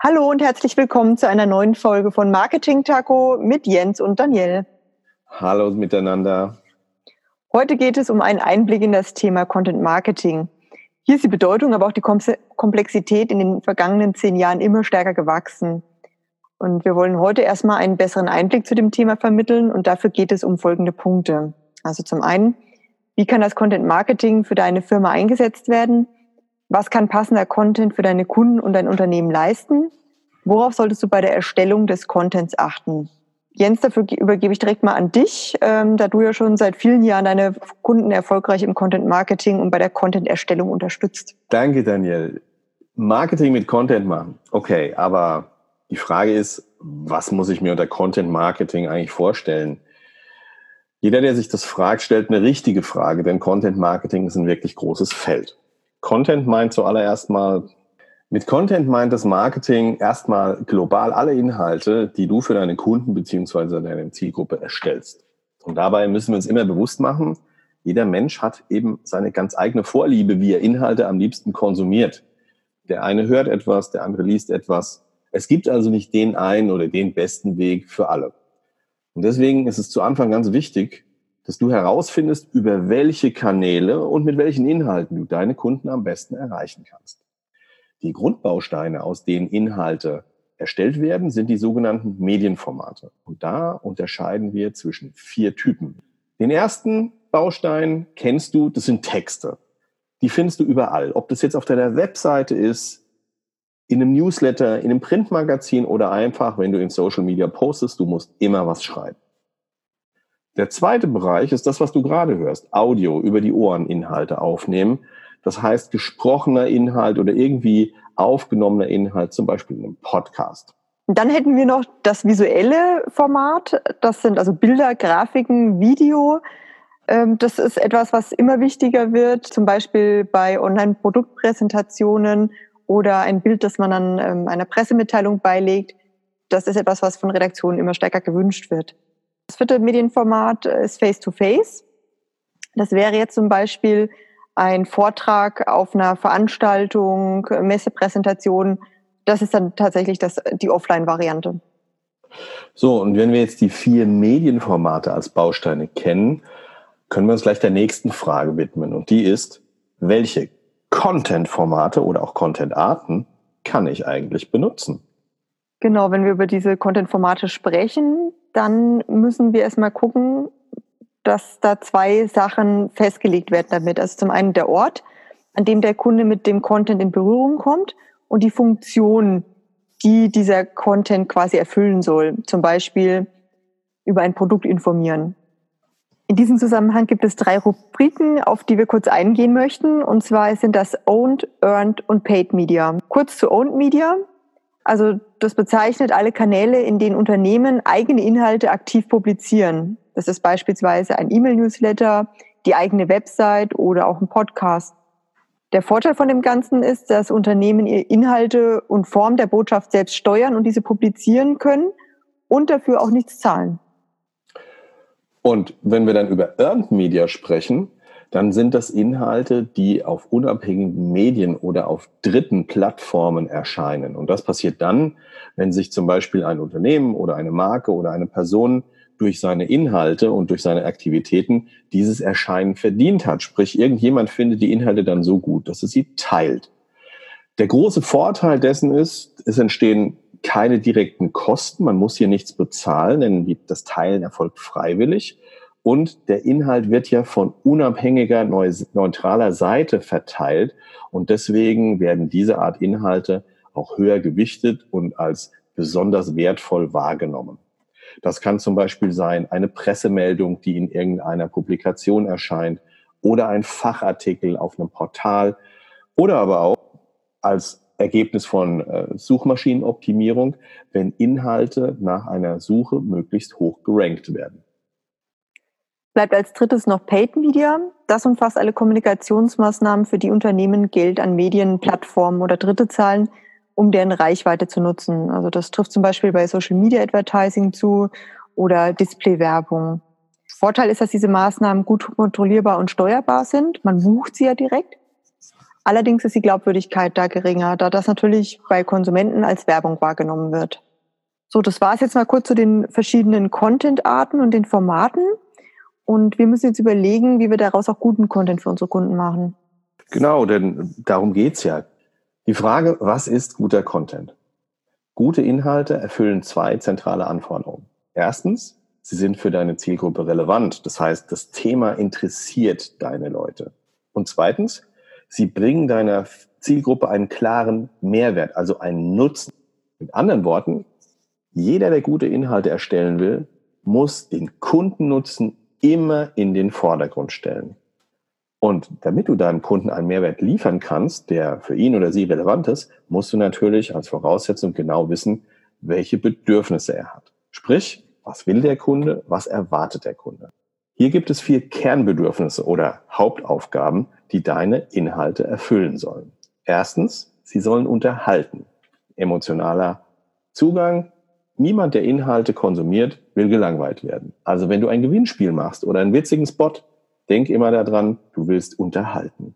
Hallo und herzlich willkommen zu einer neuen Folge von Marketing Taco mit Jens und Daniel. Hallo miteinander. Heute geht es um einen Einblick in das Thema Content Marketing. Hier ist die Bedeutung, aber auch die Komplexität in den vergangenen zehn Jahren immer stärker gewachsen. Und wir wollen heute erstmal einen besseren Einblick zu dem Thema vermitteln und dafür geht es um folgende Punkte. Also zum einen, wie kann das Content Marketing für deine Firma eingesetzt werden? Was kann passender Content für deine Kunden und dein Unternehmen leisten? Worauf solltest du bei der Erstellung des Contents achten? Jens, dafür übergebe ich direkt mal an dich, ähm, da du ja schon seit vielen Jahren deine Kunden erfolgreich im Content Marketing und bei der Content-Erstellung unterstützt. Danke, Daniel. Marketing mit Content machen. Okay, aber die Frage ist, was muss ich mir unter Content Marketing eigentlich vorstellen? Jeder, der sich das fragt, stellt eine richtige Frage, denn Content Marketing ist ein wirklich großes Feld. Content meint zuallererst mal, mit Content meint das Marketing erstmal global alle Inhalte, die du für deine Kunden beziehungsweise deine Zielgruppe erstellst. Und dabei müssen wir uns immer bewusst machen, jeder Mensch hat eben seine ganz eigene Vorliebe, wie er Inhalte am liebsten konsumiert. Der eine hört etwas, der andere liest etwas. Es gibt also nicht den einen oder den besten Weg für alle. Und deswegen ist es zu Anfang ganz wichtig, dass du herausfindest, über welche Kanäle und mit welchen Inhalten du deine Kunden am besten erreichen kannst. Die Grundbausteine, aus denen Inhalte erstellt werden, sind die sogenannten Medienformate. Und da unterscheiden wir zwischen vier Typen. Den ersten Baustein kennst du, das sind Texte. Die findest du überall. Ob das jetzt auf deiner Webseite ist, in einem Newsletter, in einem Printmagazin oder einfach, wenn du in Social Media postest, du musst immer was schreiben. Der zweite Bereich ist das, was du gerade hörst. Audio, über die Ohren Inhalte aufnehmen. Das heißt, gesprochener Inhalt oder irgendwie aufgenommener Inhalt, zum Beispiel in einem Podcast. Dann hätten wir noch das visuelle Format. Das sind also Bilder, Grafiken, Video. Ähm, das ist etwas, was immer wichtiger wird, zum Beispiel bei Online-Produktpräsentationen oder ein Bild, das man dann ähm, einer Pressemitteilung beilegt. Das ist etwas, was von Redaktionen immer stärker gewünscht wird. Das vierte Medienformat ist Face-to-Face. -face. Das wäre jetzt zum Beispiel ein Vortrag auf einer Veranstaltung, Messepräsentation. Das ist dann tatsächlich das, die Offline-Variante. So, und wenn wir jetzt die vier Medienformate als Bausteine kennen, können wir uns gleich der nächsten Frage widmen. Und die ist, welche Content-Formate oder auch Content-Arten kann ich eigentlich benutzen? Genau, wenn wir über diese Content-Formate sprechen, dann müssen wir erstmal gucken, dass da zwei Sachen festgelegt werden damit. Also zum einen der Ort, an dem der Kunde mit dem Content in Berührung kommt und die Funktion, die dieser Content quasi erfüllen soll. Zum Beispiel über ein Produkt informieren. In diesem Zusammenhang gibt es drei Rubriken, auf die wir kurz eingehen möchten. Und zwar sind das Owned, Earned und Paid Media. Kurz zu Owned Media. Also das bezeichnet alle Kanäle, in denen Unternehmen eigene Inhalte aktiv publizieren. Das ist beispielsweise ein E-Mail-Newsletter, die eigene Website oder auch ein Podcast. Der Vorteil von dem Ganzen ist, dass Unternehmen ihre Inhalte und Form der Botschaft selbst steuern und diese publizieren können und dafür auch nichts zahlen. Und wenn wir dann über Earned Media sprechen, dann sind das Inhalte, die auf unabhängigen Medien oder auf dritten Plattformen erscheinen. Und das passiert dann, wenn sich zum Beispiel ein Unternehmen oder eine Marke oder eine Person durch seine Inhalte und durch seine Aktivitäten dieses Erscheinen verdient hat. Sprich, irgendjemand findet die Inhalte dann so gut, dass es sie teilt. Der große Vorteil dessen ist, es entstehen keine direkten Kosten. Man muss hier nichts bezahlen, denn das Teilen erfolgt freiwillig. Und der Inhalt wird ja von unabhängiger, neutraler Seite verteilt. Und deswegen werden diese Art Inhalte auch höher gewichtet und als besonders wertvoll wahrgenommen. Das kann zum Beispiel sein eine Pressemeldung, die in irgendeiner Publikation erscheint oder ein Fachartikel auf einem Portal oder aber auch als Ergebnis von äh, Suchmaschinenoptimierung, wenn Inhalte nach einer Suche möglichst hoch gerankt werden. Bleibt als drittes noch Paid Media. Das umfasst alle Kommunikationsmaßnahmen, für die Unternehmen Geld an Medien, Plattformen oder Dritte zahlen, um deren Reichweite zu nutzen. Also das trifft zum Beispiel bei Social Media Advertising zu oder Displaywerbung. Vorteil ist, dass diese Maßnahmen gut kontrollierbar und steuerbar sind. Man bucht sie ja direkt. Allerdings ist die Glaubwürdigkeit da geringer, da das natürlich bei Konsumenten als Werbung wahrgenommen wird. So, das war es jetzt mal kurz zu den verschiedenen Content-Arten und den Formaten. Und wir müssen jetzt überlegen, wie wir daraus auch guten Content für unsere Kunden machen. Genau, denn darum geht's ja. Die Frage, was ist guter Content? Gute Inhalte erfüllen zwei zentrale Anforderungen. Erstens, sie sind für deine Zielgruppe relevant. Das heißt, das Thema interessiert deine Leute. Und zweitens, sie bringen deiner Zielgruppe einen klaren Mehrwert, also einen Nutzen. Mit anderen Worten, jeder, der gute Inhalte erstellen will, muss den Kundennutzen immer in den Vordergrund stellen. Und damit du deinem Kunden einen Mehrwert liefern kannst, der für ihn oder sie relevant ist, musst du natürlich als Voraussetzung genau wissen, welche Bedürfnisse er hat. Sprich, was will der Kunde, was erwartet der Kunde. Hier gibt es vier Kernbedürfnisse oder Hauptaufgaben, die deine Inhalte erfüllen sollen. Erstens, sie sollen unterhalten. Emotionaler Zugang. Niemand, der Inhalte konsumiert, will gelangweilt werden. Also wenn du ein Gewinnspiel machst oder einen witzigen Spot, denk immer daran, du willst unterhalten.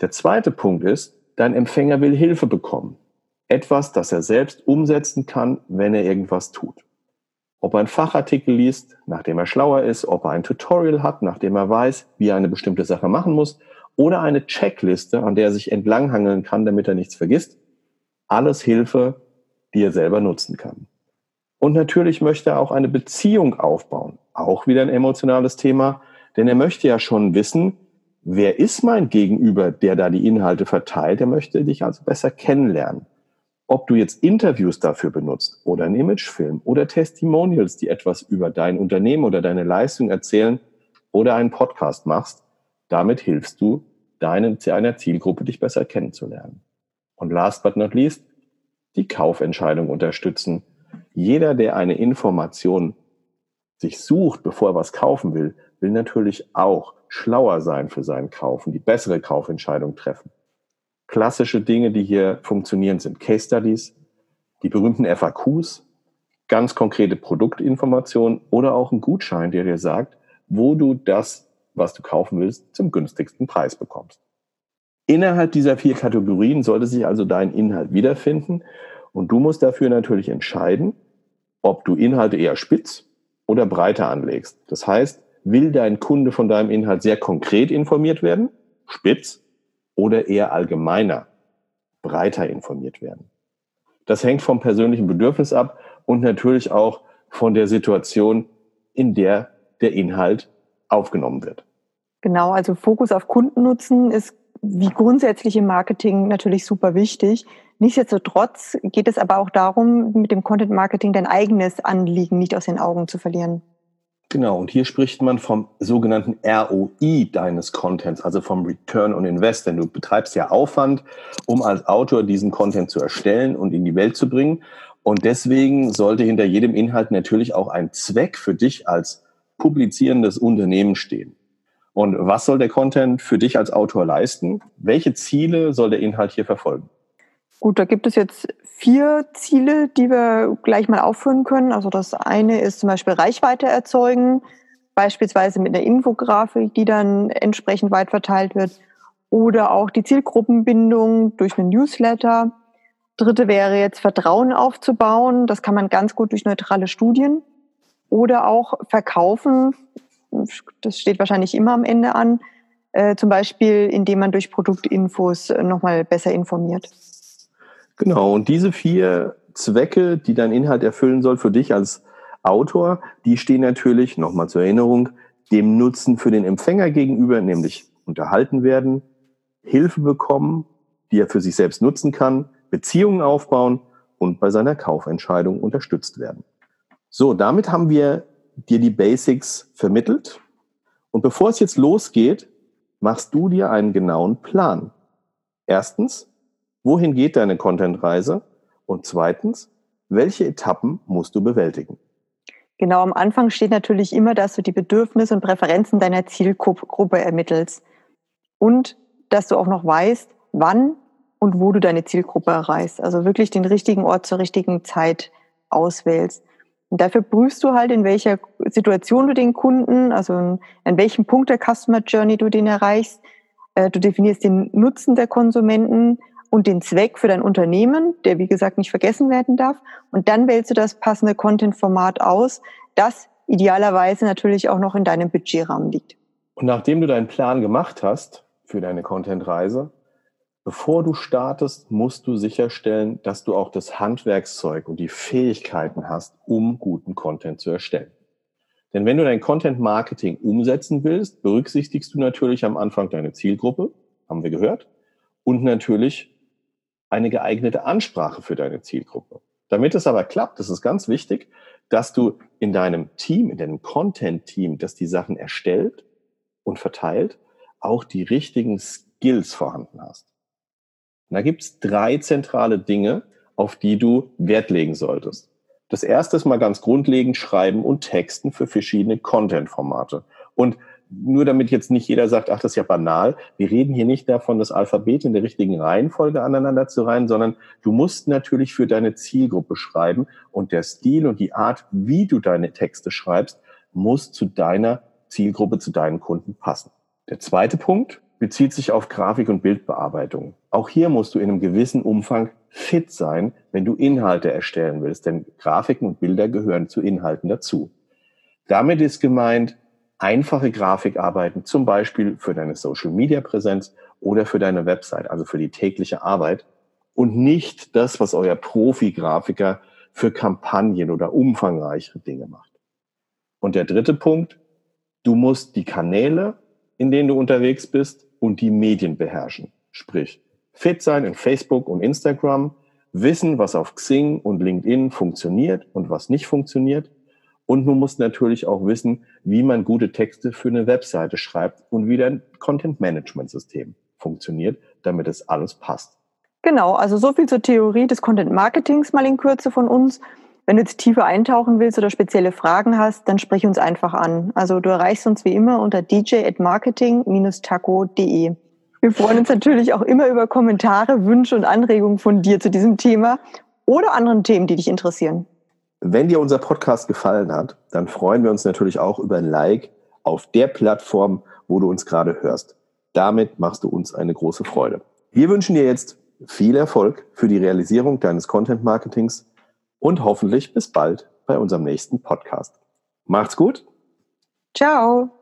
Der zweite Punkt ist, dein Empfänger will Hilfe bekommen. Etwas, das er selbst umsetzen kann, wenn er irgendwas tut. Ob er einen Fachartikel liest, nachdem er schlauer ist, ob er ein Tutorial hat, nachdem er weiß, wie er eine bestimmte Sache machen muss, oder eine Checkliste, an der er sich entlanghangeln kann, damit er nichts vergisst. Alles Hilfe, die er selber nutzen kann. Und natürlich möchte er auch eine Beziehung aufbauen. Auch wieder ein emotionales Thema, denn er möchte ja schon wissen, wer ist mein Gegenüber, der da die Inhalte verteilt. Er möchte dich also besser kennenlernen. Ob du jetzt Interviews dafür benutzt oder einen Imagefilm oder Testimonials, die etwas über dein Unternehmen oder deine Leistung erzählen oder einen Podcast machst, damit hilfst du deine, deiner Zielgruppe, dich besser kennenzulernen. Und last but not least, die Kaufentscheidung unterstützen. Jeder, der eine Information sich sucht, bevor er was kaufen will, will natürlich auch schlauer sein für seinen Kauf und die bessere Kaufentscheidung treffen. Klassische Dinge, die hier funktionieren, sind Case Studies, die berühmten FAQs, ganz konkrete Produktinformationen oder auch ein Gutschein, der dir sagt, wo du das, was du kaufen willst, zum günstigsten Preis bekommst. Innerhalb dieser vier Kategorien sollte sich also dein Inhalt wiederfinden und du musst dafür natürlich entscheiden, ob du Inhalte eher spitz oder breiter anlegst. Das heißt, will dein Kunde von deinem Inhalt sehr konkret informiert werden, spitz, oder eher allgemeiner, breiter informiert werden? Das hängt vom persönlichen Bedürfnis ab und natürlich auch von der Situation, in der der Inhalt aufgenommen wird. Genau, also Fokus auf Kundennutzen ist wie grundsätzlich im Marketing natürlich super wichtig. Nichtsdestotrotz geht es aber auch darum, mit dem Content Marketing dein eigenes Anliegen nicht aus den Augen zu verlieren. Genau, und hier spricht man vom sogenannten ROI deines Contents, also vom Return on Invest. Denn du betreibst ja Aufwand, um als Autor diesen Content zu erstellen und in die Welt zu bringen. Und deswegen sollte hinter jedem Inhalt natürlich auch ein Zweck für dich als publizierendes Unternehmen stehen. Und was soll der Content für dich als Autor leisten? Welche Ziele soll der Inhalt hier verfolgen? Gut, da gibt es jetzt vier Ziele, die wir gleich mal aufführen können. Also das eine ist zum Beispiel Reichweite erzeugen, beispielsweise mit einer Infografik, die dann entsprechend weit verteilt wird. Oder auch die Zielgruppenbindung durch einen Newsletter. Dritte wäre jetzt Vertrauen aufzubauen. Das kann man ganz gut durch neutrale Studien. Oder auch verkaufen. Das steht wahrscheinlich immer am Ende an. Äh, zum Beispiel, indem man durch Produktinfos nochmal besser informiert. Genau, und diese vier Zwecke, die dein Inhalt erfüllen soll für dich als Autor, die stehen natürlich, nochmal zur Erinnerung, dem Nutzen für den Empfänger gegenüber, nämlich unterhalten werden, Hilfe bekommen, die er für sich selbst nutzen kann, Beziehungen aufbauen und bei seiner Kaufentscheidung unterstützt werden. So, damit haben wir dir die Basics vermittelt. Und bevor es jetzt losgeht, machst du dir einen genauen Plan. Erstens, Wohin geht deine Content-Reise? Und zweitens, welche Etappen musst du bewältigen? Genau, am Anfang steht natürlich immer, dass du die Bedürfnisse und Präferenzen deiner Zielgruppe ermittelst. Und dass du auch noch weißt, wann und wo du deine Zielgruppe erreichst. Also wirklich den richtigen Ort zur richtigen Zeit auswählst. Und dafür prüfst du halt, in welcher Situation du den Kunden, also in welchem Punkt der Customer Journey du den erreichst, äh, du definierst den Nutzen der Konsumenten und den Zweck für dein Unternehmen, der wie gesagt nicht vergessen werden darf. Und dann wählst du das passende Content-Format aus, das idealerweise natürlich auch noch in deinem Budgetrahmen liegt. Und nachdem du deinen Plan gemacht hast für deine Content-Reise, bevor du startest, musst du sicherstellen, dass du auch das Handwerkszeug und die Fähigkeiten hast, um guten Content zu erstellen. Denn wenn du dein Content Marketing umsetzen willst, berücksichtigst du natürlich am Anfang deine Zielgruppe, haben wir gehört, und natürlich eine geeignete Ansprache für deine Zielgruppe. Damit es aber klappt, ist ganz wichtig, dass du in deinem Team, in deinem Content-Team, das die Sachen erstellt und verteilt, auch die richtigen Skills vorhanden hast. Und da gibt's drei zentrale Dinge, auf die du Wert legen solltest. Das erste ist mal ganz grundlegend Schreiben und Texten für verschiedene Content-Formate. Und nur damit jetzt nicht jeder sagt, ach, das ist ja banal. Wir reden hier nicht davon, das Alphabet in der richtigen Reihenfolge aneinander zu reihen, sondern du musst natürlich für deine Zielgruppe schreiben und der Stil und die Art, wie du deine Texte schreibst, muss zu deiner Zielgruppe, zu deinen Kunden passen. Der zweite Punkt bezieht sich auf Grafik- und Bildbearbeitung. Auch hier musst du in einem gewissen Umfang fit sein, wenn du Inhalte erstellen willst, denn Grafiken und Bilder gehören zu Inhalten dazu. Damit ist gemeint, einfache Grafikarbeiten, zum Beispiel für deine Social-Media-Präsenz oder für deine Website, also für die tägliche Arbeit und nicht das, was euer Profi-Grafiker für Kampagnen oder umfangreichere Dinge macht. Und der dritte Punkt, du musst die Kanäle, in denen du unterwegs bist und die Medien beherrschen. Sprich, fit sein in Facebook und Instagram, wissen, was auf Xing und LinkedIn funktioniert und was nicht funktioniert und man muss natürlich auch wissen, wie man gute Texte für eine Webseite schreibt und wie dein Content-Management-System funktioniert, damit es alles passt. Genau, also so viel zur Theorie des Content-Marketings mal in Kürze von uns. Wenn du jetzt tiefer eintauchen willst oder spezielle Fragen hast, dann sprich uns einfach an. Also du erreichst uns wie immer unter dj@marketing-taco.de. Wir freuen uns natürlich auch immer über Kommentare, Wünsche und Anregungen von dir zu diesem Thema oder anderen Themen, die dich interessieren. Wenn dir unser Podcast gefallen hat, dann freuen wir uns natürlich auch über ein Like auf der Plattform, wo du uns gerade hörst. Damit machst du uns eine große Freude. Wir wünschen dir jetzt viel Erfolg für die Realisierung deines Content Marketings und hoffentlich bis bald bei unserem nächsten Podcast. Macht's gut. Ciao.